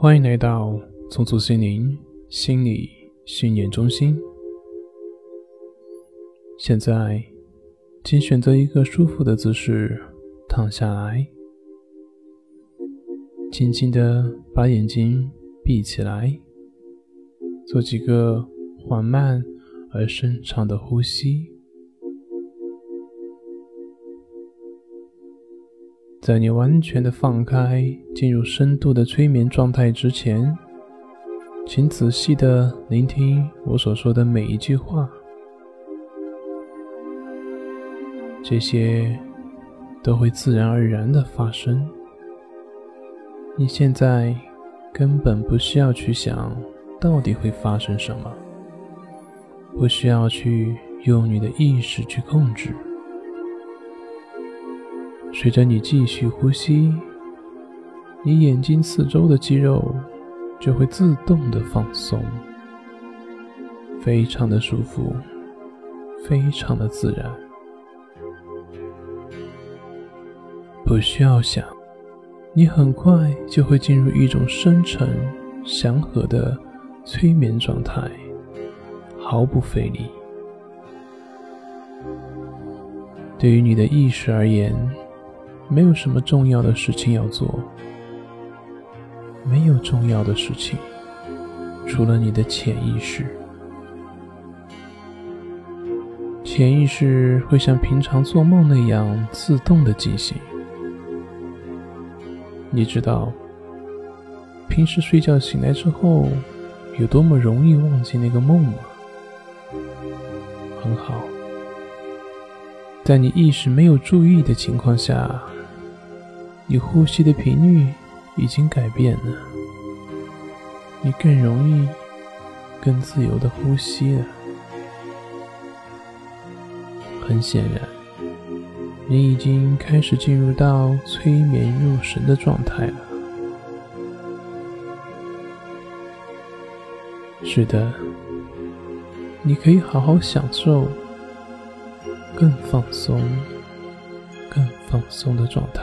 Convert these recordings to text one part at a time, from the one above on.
欢迎来到重塑心灵心理训练中心。现在，请选择一个舒服的姿势躺下来，轻轻的把眼睛闭起来，做几个缓慢而深长的呼吸。在你完全的放开、进入深度的催眠状态之前，请仔细的聆听我所说的每一句话。这些都会自然而然的发生。你现在根本不需要去想到底会发生什么，不需要去用你的意识去控制。随着你继续呼吸，你眼睛四周的肌肉就会自动的放松，非常的舒服，非常的自然，不需要想，你很快就会进入一种深沉、祥和的催眠状态，毫不费力。对于你的意识而言，没有什么重要的事情要做，没有重要的事情，除了你的潜意识。潜意识会像平常做梦那样自动的进行。你知道，平时睡觉醒来之后，有多么容易忘记那个梦吗？很好，在你意识没有注意的情况下。你呼吸的频率已经改变了，你更容易、更自由的呼吸了。很显然，你已经开始进入到催眠入神的状态了。是的，你可以好好享受更放松、更放松的状态。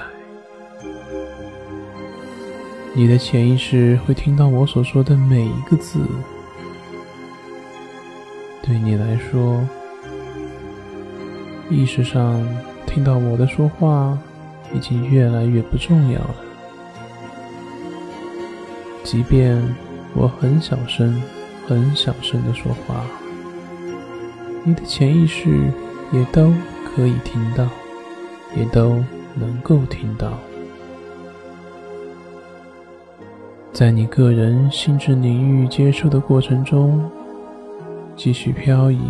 你的潜意识会听到我所说的每一个字。对你来说，意识上听到我的说话已经越来越不重要了。即便我很小声、很小声的说话，你的潜意识也都可以听到，也都能够听到。在你个人心智领域接受的过程中，继续漂移，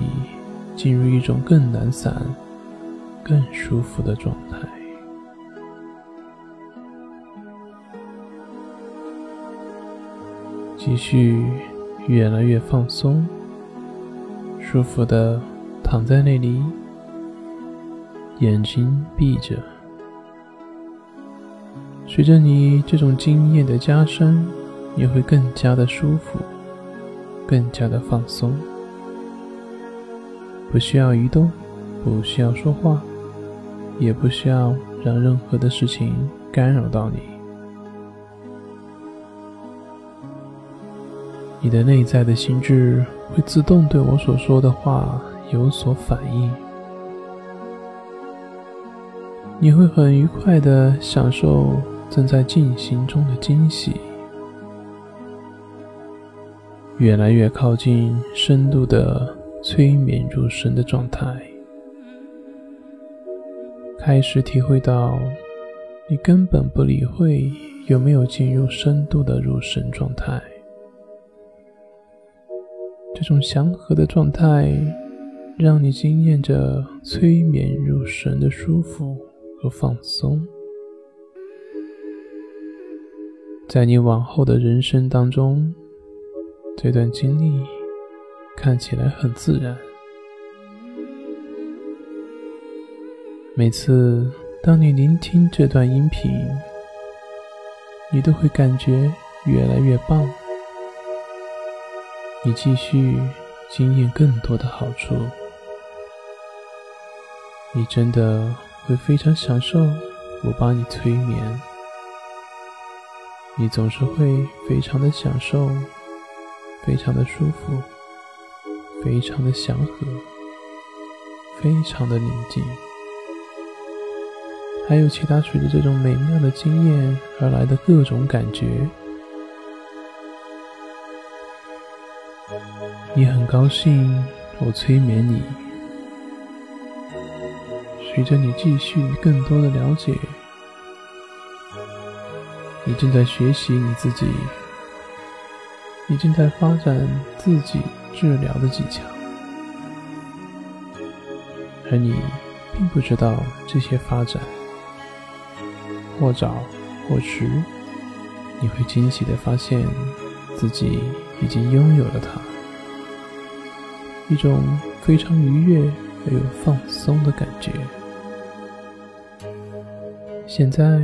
进入一种更懒散、更舒服的状态，继续越来越放松，舒服的躺在那里，眼睛闭着。随着你这种经验的加深，你会更加的舒服，更加的放松，不需要移动，不需要说话，也不需要让任何的事情干扰到你。你的内在的心智会自动对我所说的话有所反应，你会很愉快的享受。正在进行中的惊喜，越来越靠近深度的催眠入神的状态，开始体会到你根本不理会有没有进入深度的入神状态。这种祥和的状态，让你惊艳着催眠入神的舒服和放松。在你往后的人生当中，这段经历看起来很自然。每次当你聆听这段音频，你都会感觉越来越棒。你继续经验更多的好处，你真的会非常享受我帮你催眠。你总是会非常的享受，非常的舒服，非常的祥和，非常的宁静。还有其他随着这种美妙的经验而来的各种感觉。你很高兴我催眠你，随着你继续更多的了解，你正在学习你自己，你正在发展自己治疗的技巧，而你并不知道这些发展。或早或迟，你会惊喜的发现自己已经拥有了它，一种非常愉悦而又放松的感觉。现在，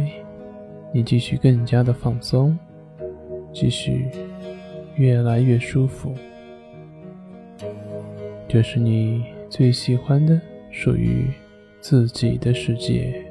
你继续更加的放松，继续越来越舒服。这是你最喜欢的属于自己的世界。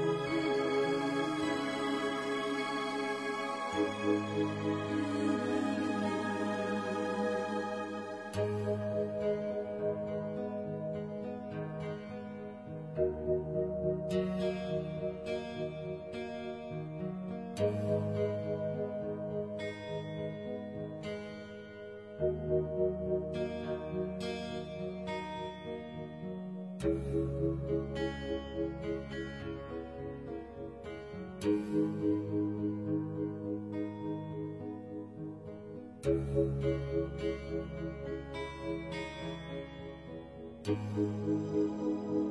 Thank you.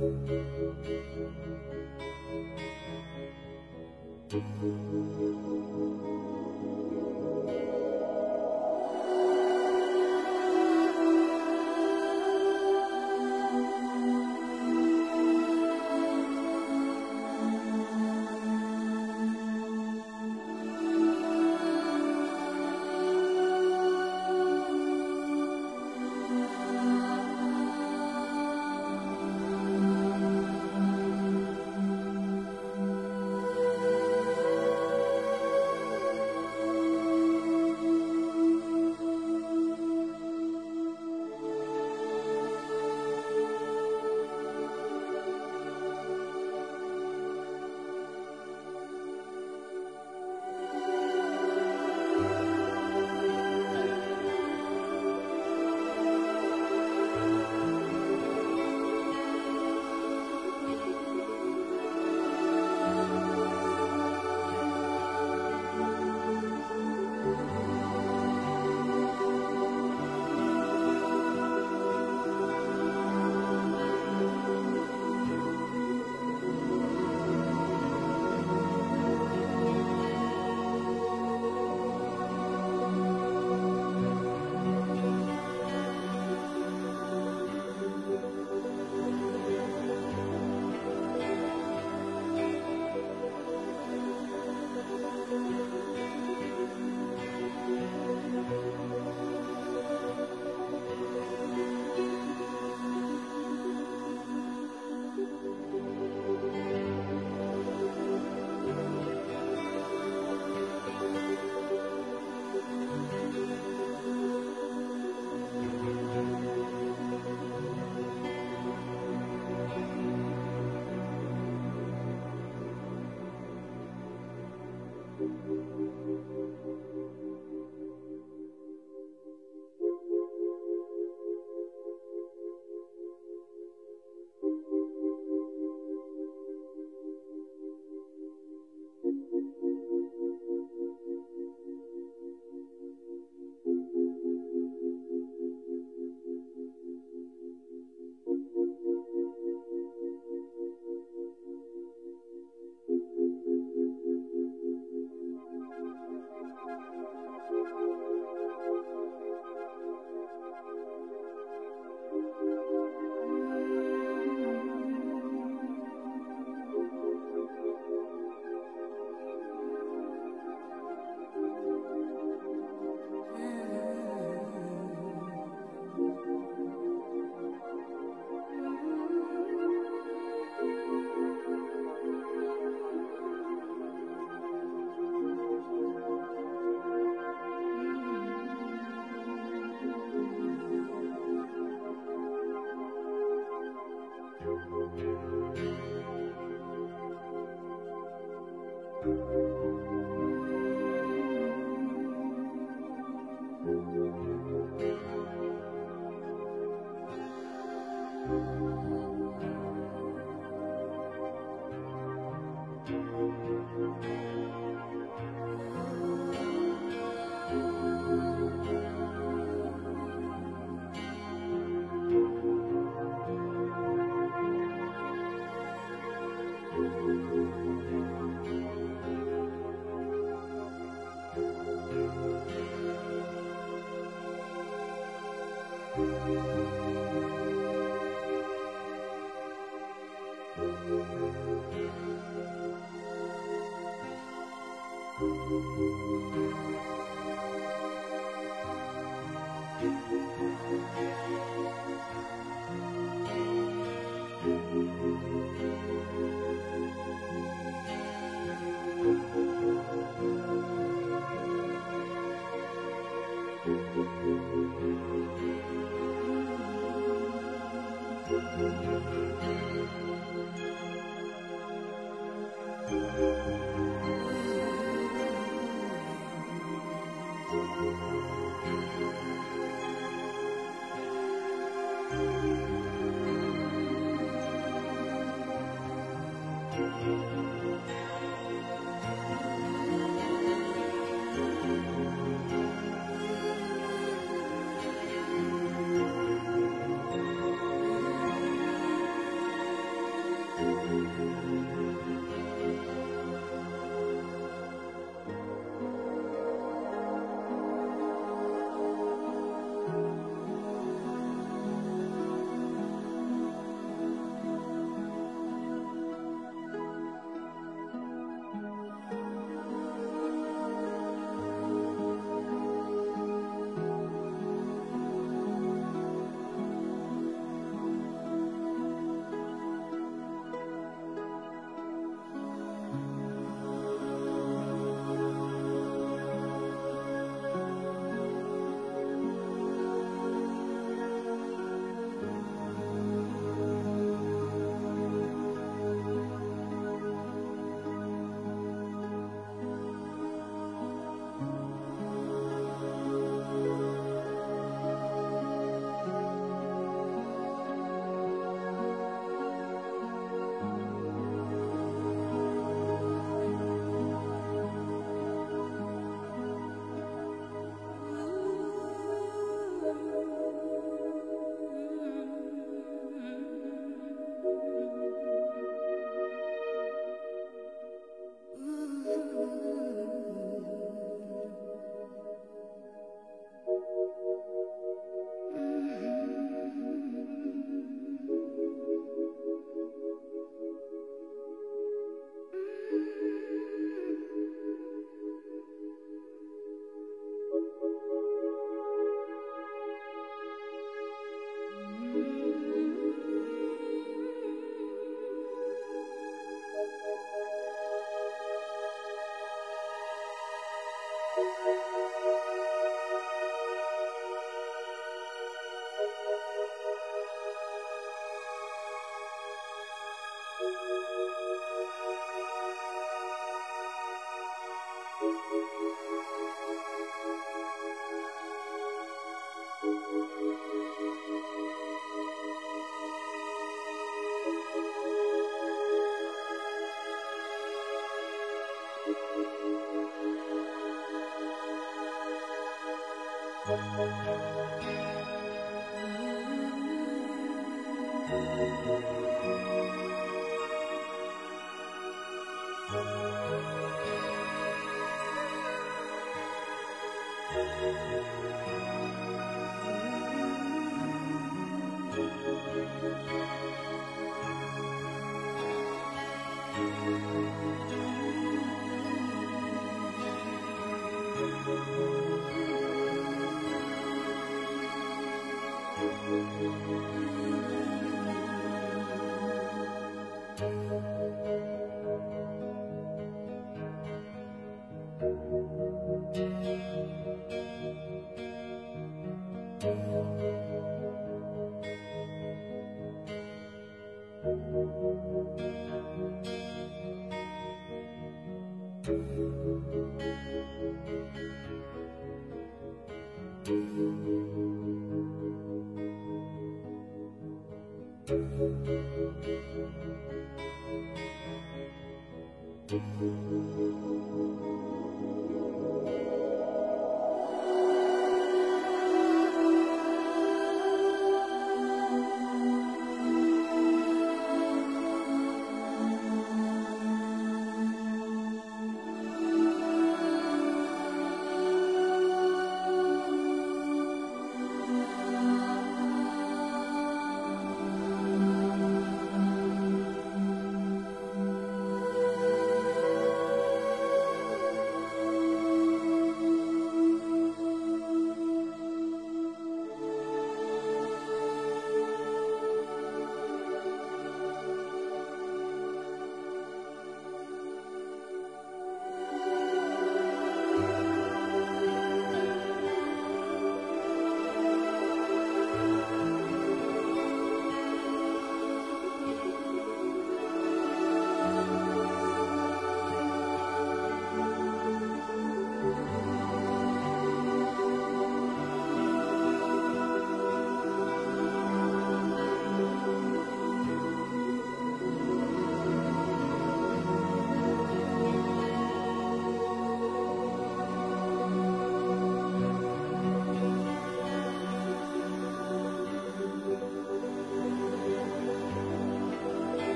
Thank you.